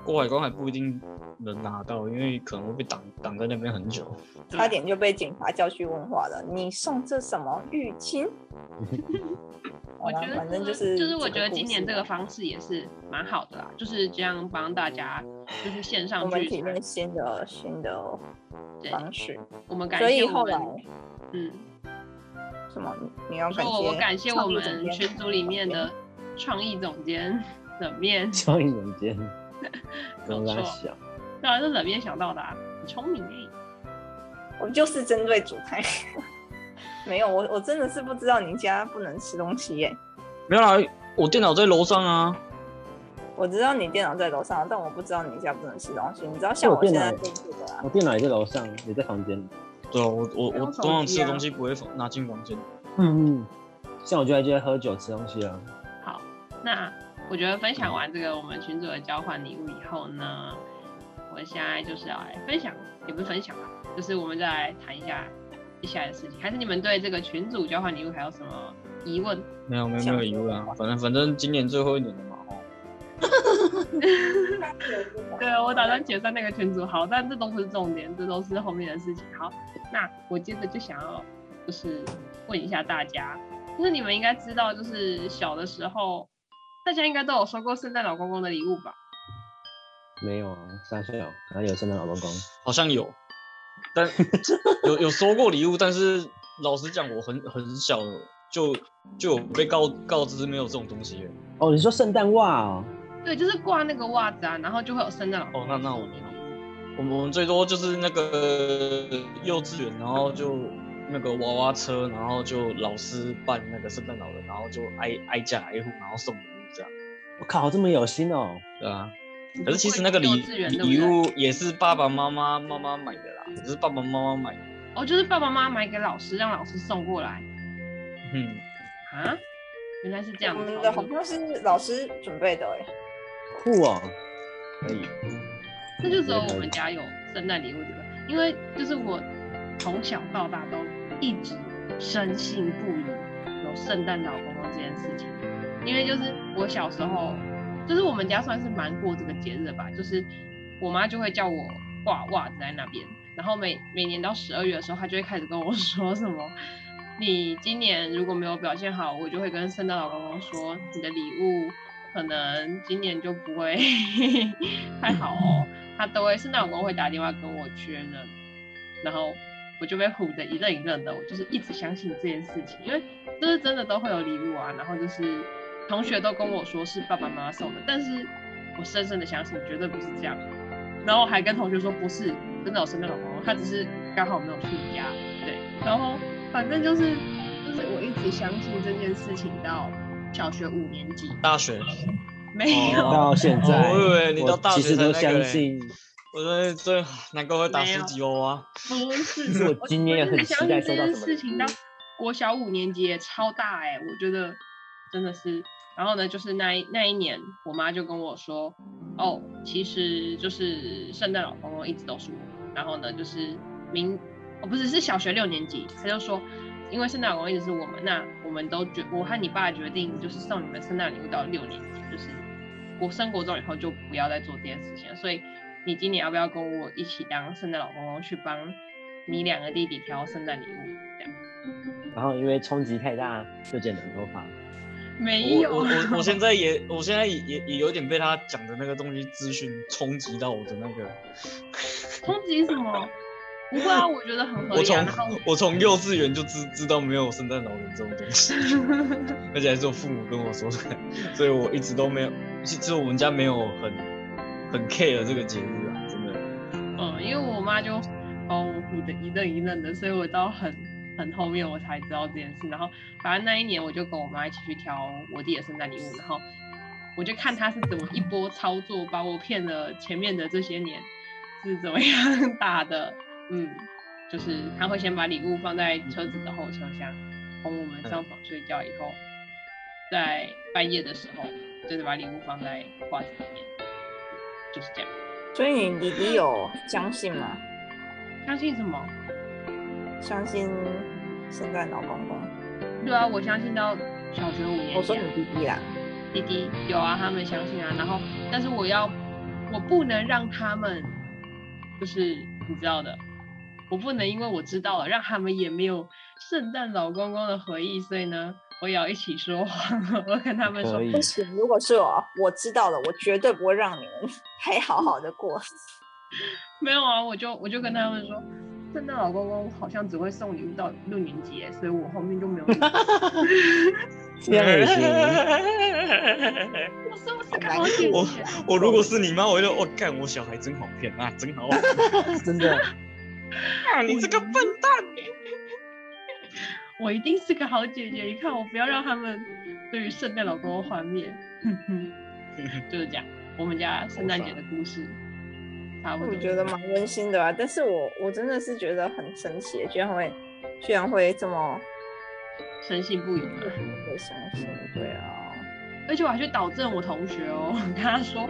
过海关还不一定能拿到，因为可能会被挡挡在那边很久，差点就被警察叫去问话了。你送这什么浴巾？我觉得反正就是就是，我觉得今年这个方式也是蛮好的啦，就是这样帮大家就是线上去体验新的新的方式。我们感谢后来，嗯，什么？你要感谢？我我感谢我们群组里面的创意总监冷面。创意总监，没错。当然是冷面想到的，很聪明哎。我就是针对主菜。没有，我我真的是不知道你家不能吃东西耶。没有啦，我电脑在楼上啊。我知道你电脑在楼上，但我不知道你家不能吃东西。你知道像我现在电脑的，我电脑也在楼上，也在房间。对啊，我我我通常吃东西不会拿进房间。嗯嗯，像我就在就在喝酒吃东西啊。好，那我觉得分享完这个我们群主的交换礼物以后呢，我现在就是要来分享，也不是分享吧，就是我们再来谈一下。接下来的事情，还是你们对这个群主交换礼物还有什么疑问？没有，没有，没有疑问啊。反正，反正今年最后一年。对啊，我打算解散那个群组。好，但这都不是重点，这都是后面的事情。好，那我接着就想要，就是问一下大家，就是你们应该知道，就是小的时候，大家应该都有收过圣诞老公公的礼物吧？没有啊，三岁哦，哪里有圣诞老公公？好像有。但有 有收过礼物，但是老实讲，我很很小就就被告告知没有这种东西。哦，你说圣诞袜哦？对，就是挂那个袜子啊，然后就会有圣诞老公。哦，那那我没有。我们我们最多就是那个幼稚园，然后就那个娃娃车，然后就老师扮那个圣诞老人，然后就挨挨家挨户，然后送礼物这样。我靠，这么有心哦。对啊。可是其实那个礼礼物也是爸爸妈妈妈妈买的啦，只是爸爸妈妈买的。哦，就是爸爸妈妈买给老师，让老师送过来。嗯。啊？原来是这样。我们的好像是老师准备的哎。酷啊！可以。那就只有我们家有圣诞礼物这个，因为就是我从小到大都一直深信不疑有圣诞老公公这件事情，因为就是我小时候。就是我们家算是蛮过这个节日的吧，就是我妈就会叫我挂袜子在那边，然后每每年到十二月的时候，她就会开始跟我 说什么，你今年如果没有表现好，我就会跟圣诞老公公说，你的礼物可能今年就不会 太好哦，他都会圣诞老公公会打电话跟我确认，然后我就被唬得一愣一愣的，我就是一直相信这件事情，因为就是真的都会有礼物啊，然后就是。同学都跟我说是爸爸妈妈送的，但是我深深的相信绝对不是这样。然后还跟同学说不是，真的有圣诞老公公，他只是刚好没有去家。对，然后反正就是就是我一直相信这件事情到小学五年级，大学没有、哦、到现在，哦、我以为你到大学才、那个、都相信。我说这难怪会打十几哦啊！不是，是我今年也很期待收到什么。事情到国小五年级也超大哎、欸，我觉得真的是。然后呢，就是那一那一年，我妈就跟我说，哦，其实就是圣诞老公公一直都是我。然后呢，就是明，哦，不是，是小学六年级，她就说，因为圣诞老公公一直是我们，那我们都决，我和你爸决定，就是送你们圣诞礼物到六年级，就是我升国中以后就不要再做这件事情了。所以你今年要不要跟我一起当圣诞老公公，去帮你两个弟弟挑圣诞礼物？这样。然后因为冲击太大，就剪短头发。没有，我我 我现在也，我现在也也也有点被他讲的那个东西资讯冲击到我的那个。冲击什么？不会啊，我觉得很合理、啊。从我从幼稚园就知知道没有圣诞老人这种东西，而且还是我父母跟我说的，所以我一直都没有，其实我们家没有很很 care 这个节日啊，真的。嗯，因为我妈就哦，唬的一愣一愣的，所以我到很很后面我才知道这件事。然后反正那一年我就跟我妈一起去挑我弟的圣诞礼物，然后我就看他是怎么一波操作把我骗了前面的这些年是怎么样 打的。嗯，就是他会先把礼物放在车子的后车厢，哄我们上床睡觉以后，在半夜的时候，就是把礼物放在袜子里面，就是这样。所以你弟弟有相信吗？相信什么？相信圣诞老公公。对啊，我相信到小学五年。我说你弟弟啦，弟弟有啊，他们相信啊。然后，但是我要，我不能让他们，就是你知道的。我不能因为我知道了，让他们也没有圣诞老公公的回忆，所以呢，我也要一起说谎。我跟他们说不行，如果是我，我知道了，我绝对不会让你们 还好好的过。没有啊，我就我就跟他们说，圣诞老公公好像只会送礼物到六年级，所以我后面就没有。这样也行。我是不是看？我我如果是你妈，我就我干，我小孩真好骗啊，真好骗，真的。啊！你这个笨蛋！我一定是个好姐姐。你看，我不要让他们对于圣诞老公公幻灭。就是这样，我们家圣诞节的故事，差不多。我觉得蛮温馨的啊，但是我我真的是觉得很神奇，居然会居然会这么深信不疑，会相信。对啊。而且我还去导正我同学哦，跟他说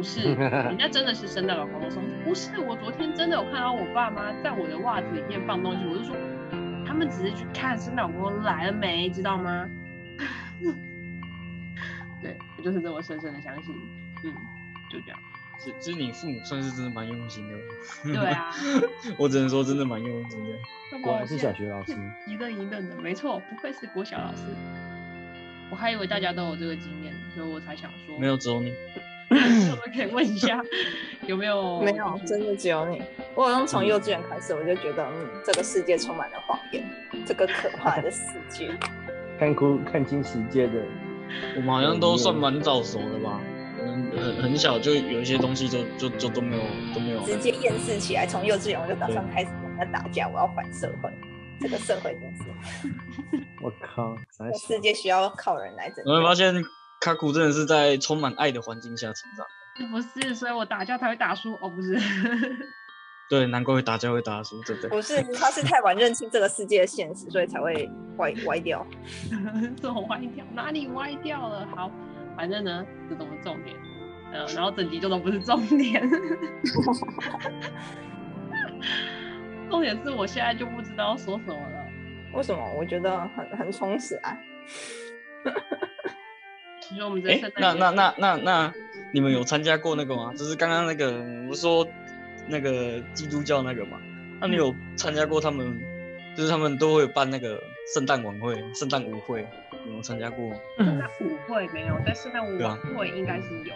不是，人家真的是圣诞老公公送，不是，我昨天真的有看到我爸妈在我的袜子里面放东西，我就说他们只是去看圣诞老公公来了没，知道吗？对，我就是这么深深的相信，嗯，就这样。其其实你父母算是真的蛮用心的。对啊，我只能说真的蛮用心的。果然是小学老师，一愣一愣的，没错，不愧是国小老师。我还以为大家都有这个经验，所以我才想说。没有，只有你。我们 可以问一下，有没有？没有，真的只有你。我好像从幼稚园开始，我就觉得，嗯，这个世界充满了谎言，这个可怕的世界。看哭看清世界的，我们好像都算蛮早熟的吧？嗯，很很小就有一些东西就就就都没有都没有。直接厌世起来，从幼稚园我就打算开始跟人家打架，我要反社会。这个社会真是，我靠！这世界需要靠人来拯救。你会发现，卡古真的是在充满爱的环境下成长。不是，所以我打架才会打输哦，不是。对，难怪会打架会打输，对不对？不是，他是太晚认清这个世界的现实，所以才会歪歪掉。怎么歪掉？哪里歪掉了？好，反正呢，这都是重点。然后整集就都不是重点。重点是我现在就不知道说什么了。为什么？我觉得很很充实啊。其实我们在那那那那那你们有参加过那个吗？就是刚刚那个我说那个基督教那个嘛？那你有参加过他们？嗯、就是他们都会办那个圣诞晚会、圣诞舞会，有没有参加过？圣诞舞会没有，但圣诞舞晚会应该是有。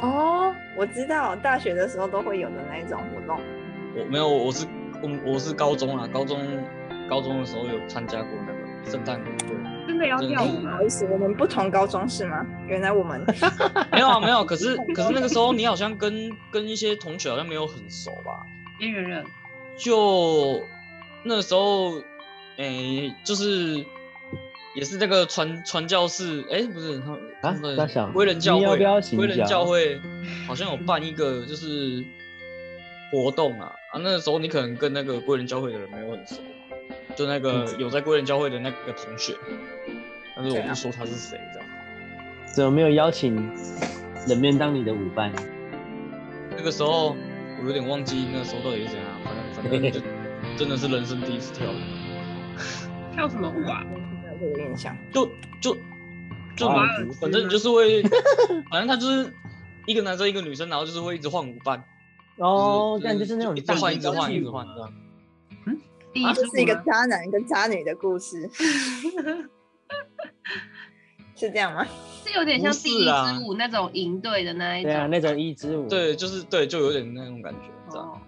哦，我知道，大学的时候都会有的那一种活动。我没有，我是。我我是高中啊，高中高中的时候有参加过那个圣诞舞会。真的要跳舞吗？不好意思，我们不同高中是吗？原来我们 没有啊，没有。可是可是那个时候你好像跟跟一些同学好像没有很熟吧？边缘人。就那时候，哎、欸，就是也是那个传传教士，哎、欸，不是他们归人教会，归人教会好像有办一个就是活动啊。啊，那个时候你可能跟那个归人教会的人没有很熟，就那个有在贵人教会的那个同学，但是我不说他是谁，这样。怎么没有邀请冷面当你的舞伴？那个时候我有点忘记那个时候到底是怎样，反正反正就 真的是人生第一次跳舞。跳什么舞啊？没有这个印象。就就就反正就是会，反正他就是一个男生一个女生，然后就是会一直换舞伴。哦，这样就是那种一直换，一直换，一直换，这样。嗯，啊，这是一个渣男跟渣女的故事，是这样吗？是有点像第一支舞那种营队的那一种，对啊，那种一支舞，对，就是对，就有点那种感觉，这样。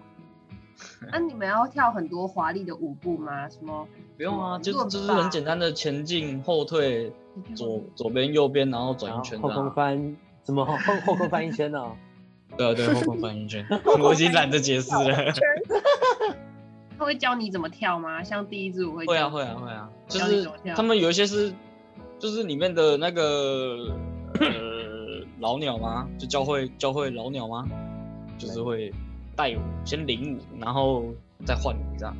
那、啊、你们要跳很多华丽的舞步吗？什么？不用啊，就就是很简单的前进、后退、左左边、右边，然后转一圈、啊。后空翻？怎么后后后空翻一圈呢、哦？对啊对，后空翻一圈。我已经懒得解释了。他会教你怎么跳吗？像第一支舞会？会啊会啊会啊，就是他们有一些是，就是里面的那个呃老鸟吗？就教会教会老鸟吗？就是会带舞，先领舞，然后再换舞这样。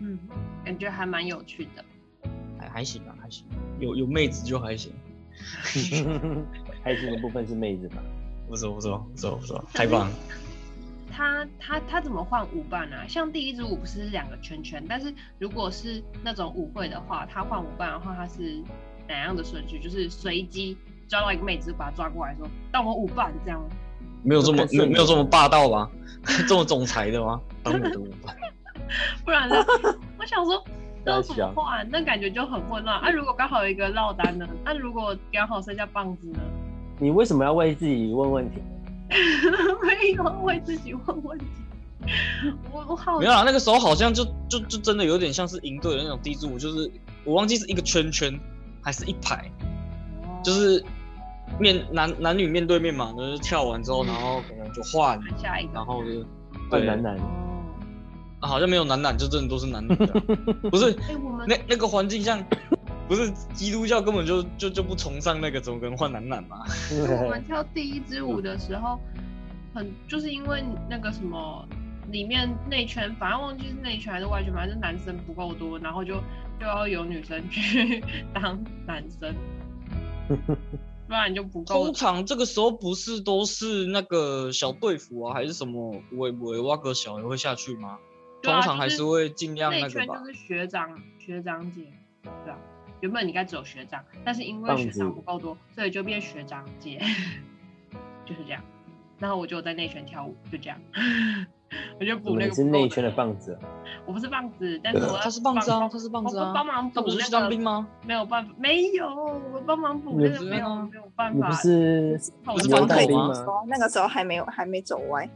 嗯，感觉还蛮有趣的。还还行啊，还行，有有妹子就还行。开心的部分是妹子吧？不错不错不错不错，太棒了。他他他怎么换舞伴啊？像第一支舞不是两个圈圈，但是如果是那种舞会的话，他换舞伴的话，他是哪样的顺序？就是随机抓到一个妹子，把她抓过来说，当我舞伴这样。没有这么没没有这么霸道吧？这么总裁的吗？当我的舞伴。不然呢？我想说，那怎么换？那感觉就很混乱啊！如果刚好有一个落单呢？那如果刚好剩下棒子呢？你为什么要为自己问问题？没有为自己问问题，我 我好没有啊。那个时候好像就就就真的有点像是营队的那种第一支舞，就是我忘记是一个圈圈还是一排，哦、就是面男男女面对面嘛，就是跳完之后，然后可能就换下一个，然后就对。男男，啊，好像没有男男，就真的都是男女的，不是、欸、那那个环境像。不是基督教根本就就就不崇尚那个，怎么可能换男男嘛？我们跳第一支舞的时候，很就是因为那个什么里面内圈，反正忘记是内圈还是外圈，反正男生不够多，然后就就要有女生去 当男生，不然就不够。通常这个时候不是都是那个小队服啊，还是什么尾尾挖个小也会下去吗？通常还是会尽量那个吧。就是学长学长姐，对啊。原本应该只有学长，但是因为学长不够多，所以就变学长姐，就是这样。然后我就在内圈跳舞，就这样。我就补那个。你是内圈的棒子。我不是棒子，但是我他是棒子啊，他是棒子啊。帮忙补那个。他不是去当兵吗？没有办法，没有，我帮忙补那个没有没有办法。不是不是当兵吗？那个时候还没有还没走歪。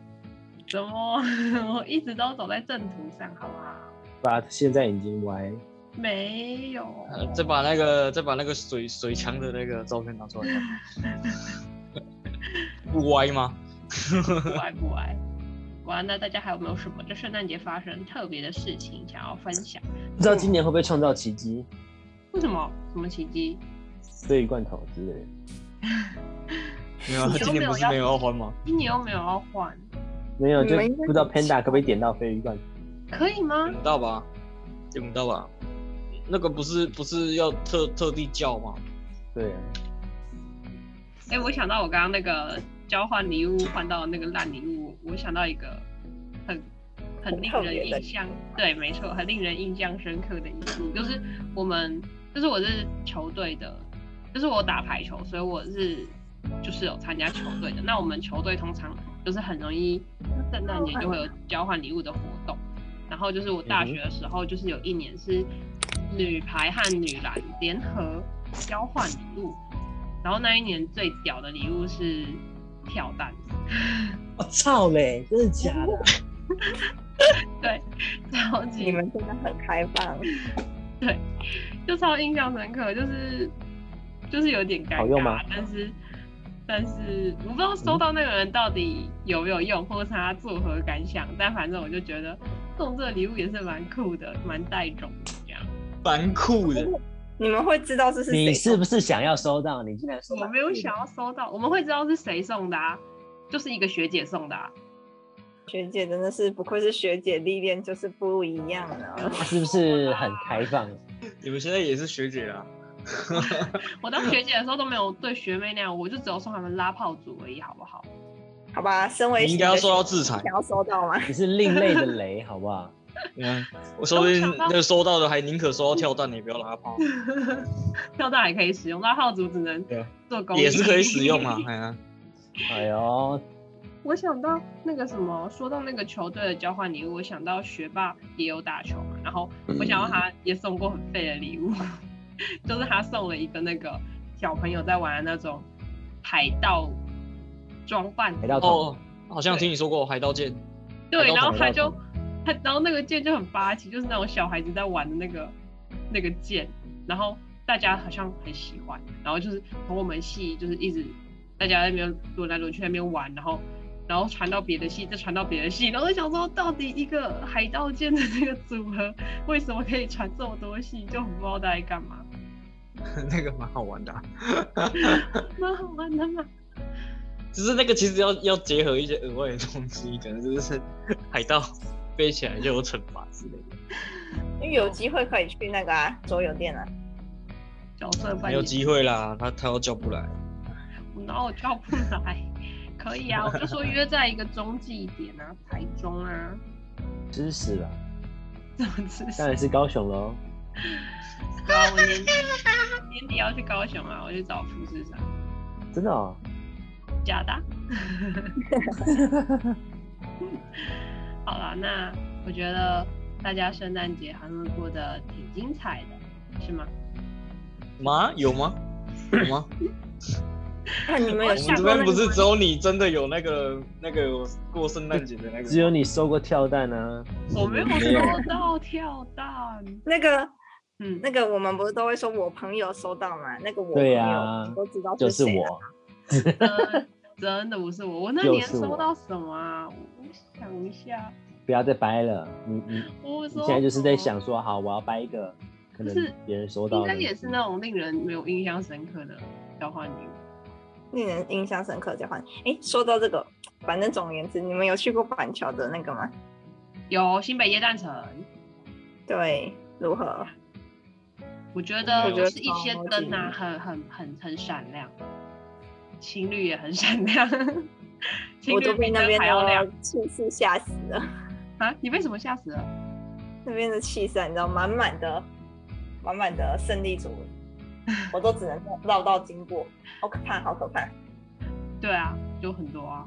怎么？我一直都走在正途上，好不好？把现在已经歪。没有、呃，再把那个再把那个水水枪的那个照片拿出来，不歪吗？不歪不歪。哇，那大家还有没有什么就圣诞节发生特别的事情想要分享？不知道今年会不会创造奇迹？为什么？什么奇迹？鯡鱼罐头之类的。没有，他今年不是没有要换吗？今年又没有要换。没有，就不知道 Panda 可不可以点到鲱鱼罐头？可以吗？点不到吧？点不到吧？那个不是不是要特特地叫吗？对。哎、欸，我想到我刚刚那个交换礼物换到那个烂礼物，我想到一个很很令人印象，对，没错，很令人印象深刻的一幕，就是我们就是我是球队的，就是我打排球，所以我是就是有参加球队的。那我们球队通常就是很容易圣诞节就会有交换礼物的活动，然后就是我大学的时候，就是有一年是。女排和女篮联合交换礼物，然后那一年最屌的礼物是跳蛋。我操嘞，真的假的？对，超级。你们真的很开放。对，就超印象深刻，就是就是有点尴尬？但是但是我不知道收到那个人到底有没有用，或者是他作何感想，但反正我就觉得送这个礼物也是蛮酷的，蛮带种。蛮酷的，你们会知道这是谁？你是不是想要收到？你竟然说我没有想要收到，我们会知道是谁送的啊，就是一个学姐送的啊。学姐真的是不愧是学姐，历练就是不一样的，是不是很开放？你们现在也是学姐啊？我当学姐的时候都没有对学妹那样，我就只有送他们拉炮组而已，好不好？好吧，身为你应该要受到制裁，想要收到吗？你是另类的雷，好不好？嗯，我说不定那收到的还宁可收到跳蛋，也不要拉炮。跳蛋还可以使用，拉炮组只能做工。也是可以使用嘛，哎呀，哎呦，我想到那个什么，说到那个球队的交换礼物，我想到学霸也有打球嘛，然后我想到他也送过很废的礼物，就是他送了一个那个小朋友在玩的那种海盗装扮。海盗哦，好像听你说过海盗剑。对，然后他就。他然后那个剑就很霸气，就是那种小孩子在玩的那个那个剑，然后大家好像很喜欢，然后就是从我们系就是一直大家在那边轮来轮去在那边玩，然后然后传到别的系，再传到别的系，然后我想说到底一个海盗剑的那个组合为什么可以传这么多系，就很不知道在干嘛。那个蛮好玩的、啊，蛮好玩的嘛。只是那个其实要要结合一些额外的东西，可能就是海盗飞起来就有惩罚之类的。因为有机会可以去那个啊桌游店啊，角色扮演。没有机会啦，他他又叫不来。我哪有叫不来？可以啊，我就说约在一个中继点啊，台中啊。吃屎了？怎么吃屎？当然是高雄喽。对啊，我年底年底要去高雄啊，我去找富士山。真的哦？假的。好了，那我觉得大家圣诞节还是过得挺精彩的，是吗？吗？有吗？有吗？那你们有？我们这边不是只有你真的有那个那个过圣诞节的那个？只有你收过跳蛋啊？我没有收到跳蛋。那个。嗯，那个我们不是都会说我朋友收到吗？那个我朋友都知道是谁，就是我。真的不是我，我那年收到什么啊？我，我想一下。不要再掰了，你你你现在就是在想说，好，我要掰一个，可能别人收到。应该也是那种令人没有印象深刻的交换礼物。令人印象深刻的交换，哎，说到这个，反正总而言之，你们有去过板桥的那个吗？有新北耶诞城。对，如何？我觉得就是一些灯啊，很很很很闪亮，情侣也很闪亮。我都被那边的气势吓死了。啊？你被什么吓死了？那边的气势，你知道，满满的，满满的胜利组，我都只能绕道经过，好可怕，好可怕。对啊，有很多啊，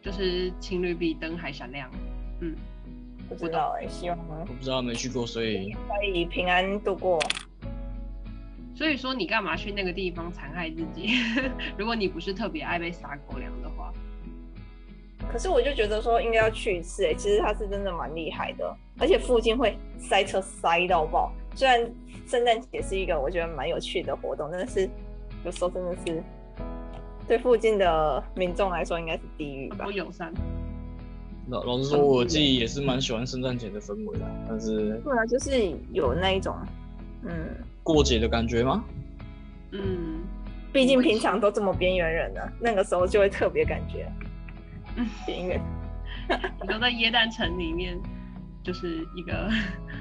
就是情侣比灯还闪亮。嗯，不知道哎、欸，希望我不知道，没去过，所以可以平安度过。所以说你干嘛去那个地方残害自己？如果你不是特别爱被撒狗粮的话，可是我就觉得说应该要去一次哎、欸，其实它是真的蛮厉害的，而且附近会塞车塞到爆。虽然圣诞节是一个我觉得蛮有趣的活动，但是有时候真的是对附近的民众来说应该是地狱吧。不友善。老老实说，我自己也是蛮喜欢圣诞节的氛围的，但是对啊，就是有那一种嗯。过节的感觉吗？嗯，毕竟平常都这么边缘人了，那个时候就会特别感觉边缘。你都在耶诞城里面，就是一个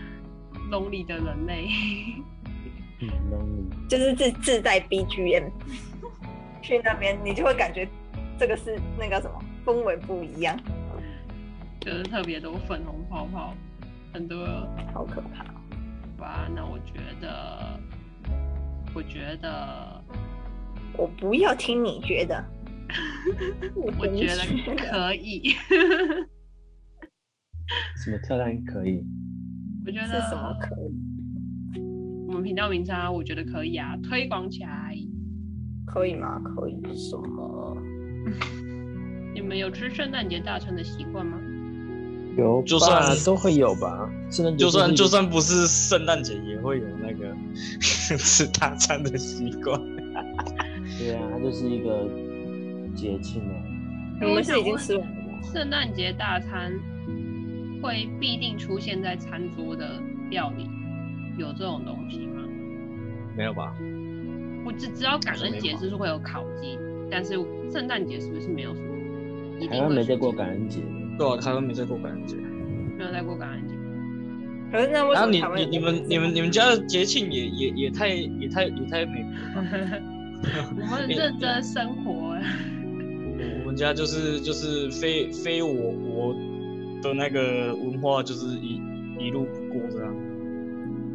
lonely 的人类。嗯，lonely。就是自自带 BGM 去那边，你就会感觉这个是那个什么氛围不一样，就是特别多粉红泡泡，很多，好可怕。吧，那我觉得，我觉得，我不要听你觉得，我觉得可以。什么跳蛋可以？我觉得什么可以？我们频道名称，我觉得可以啊，推广起来。可以吗？可以什么？你们有吃圣诞节大餐的习惯吗？有，就算都会有吧。圣诞就算就算不是圣诞节，也会有那个 吃大餐的习惯。对啊，它就是一个节庆哦。我们是已经吃完了。圣诞节大餐会必定出现在餐桌的料理，有这种东西吗？没有吧。我只知道感恩节就是会有烤鸡，但是圣诞节是不是没有什么？台湾没在过感恩节。对啊，台湾没在过感恩节。没有在过感恩节。可是那为什么？然后你你你们你们你们家的节庆也也也太也太也太美国了。我们很认真生活。我们家就是就是非非我国的那个文化，就是一一路过这样。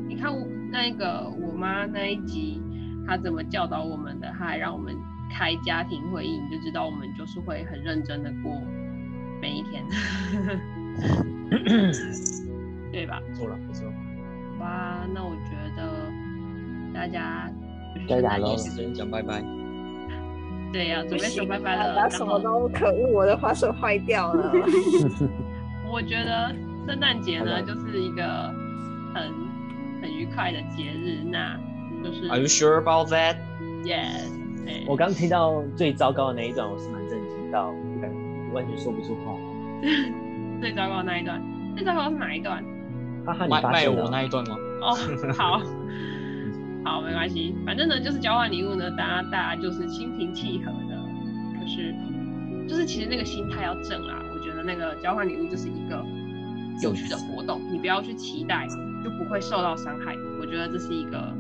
你看我那个我妈那一集，她怎么教导我们的？她还让我们开家庭会议，你就知道我们就是会很认真的过每一天。对吧？错了，不错。哇，那我觉得大家该打了，时间讲拜拜。对呀、啊，准备说拜拜了。打什么都可恶，我的滑手坏掉了。我觉得圣诞节呢，就是一个很很愉快的节日，那就是 Are you sure about that? Yes。我刚听到最糟糕的那一段，我是蛮震惊到，完全说不出话。最糟糕的那一段，最糟糕是哪一段？卖卖我那一段吗？哦，好，好，没关系，反正呢，就是交换礼物呢，大家大家就是心平气和的，可是就是其实那个心态要正啊。我觉得那个交换礼物就是一个有趣的活动，你不要去期待，就不会受到伤害。我觉得这是一个，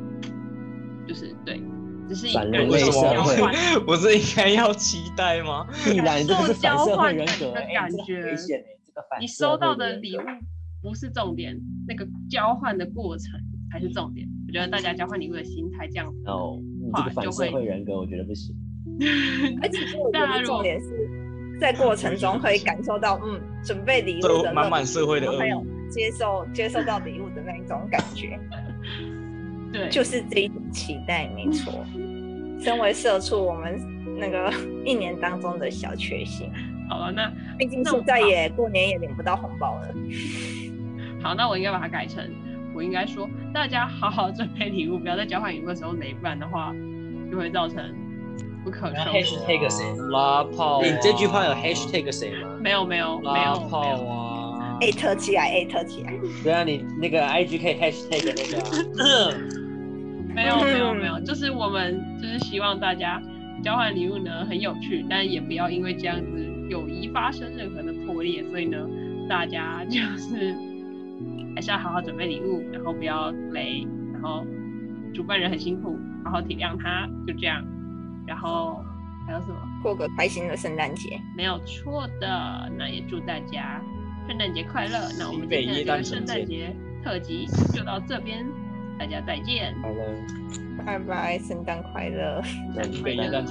就是对。只是一个什么 不是应该要期待吗？感受交换的感觉，欸、你收到的礼物不是重点，那个交换的过程才是重点。我觉得大家交换礼物的心态这样子哦，这个反社会人格我觉得不行。而且我觉得重点是在过程中 可以感受到，嗯，准备礼物的满满社会的还有接受接受到礼物的那一种感觉。对，就是这一种期待，没错。身为社畜，我们那个一年当中的小确幸。好了，那毕竟现在也过年也领不到红包了。好，那我应该把它改成，我应该说，大家好好准备礼物，不要在交换礼物的时候雷，不然的话就会造成不可收。#hashtag 谁？拉炮。你这句话有 #hashtag 谁吗？没有，没有，没有。拉炮啊！艾特起来，艾特起来。对啊，你那个 IG 可以 hashtag 那个、啊。没有没有没有，就是我们就是希望大家交换礼物呢很有趣，但也不要因为这样子友谊发生任何的破裂。所以呢，大家就是还是要好好准备礼物，然后不要雷，然后主办人很辛苦，好好体谅他，就这样。然后还有什么？过个开心的圣诞节，没有错的。那也祝大家圣诞节快乐。那我们今天的这个圣诞节特辑就到这边。大家再见，快乐，拜拜，圣诞快乐，圣诞快乐，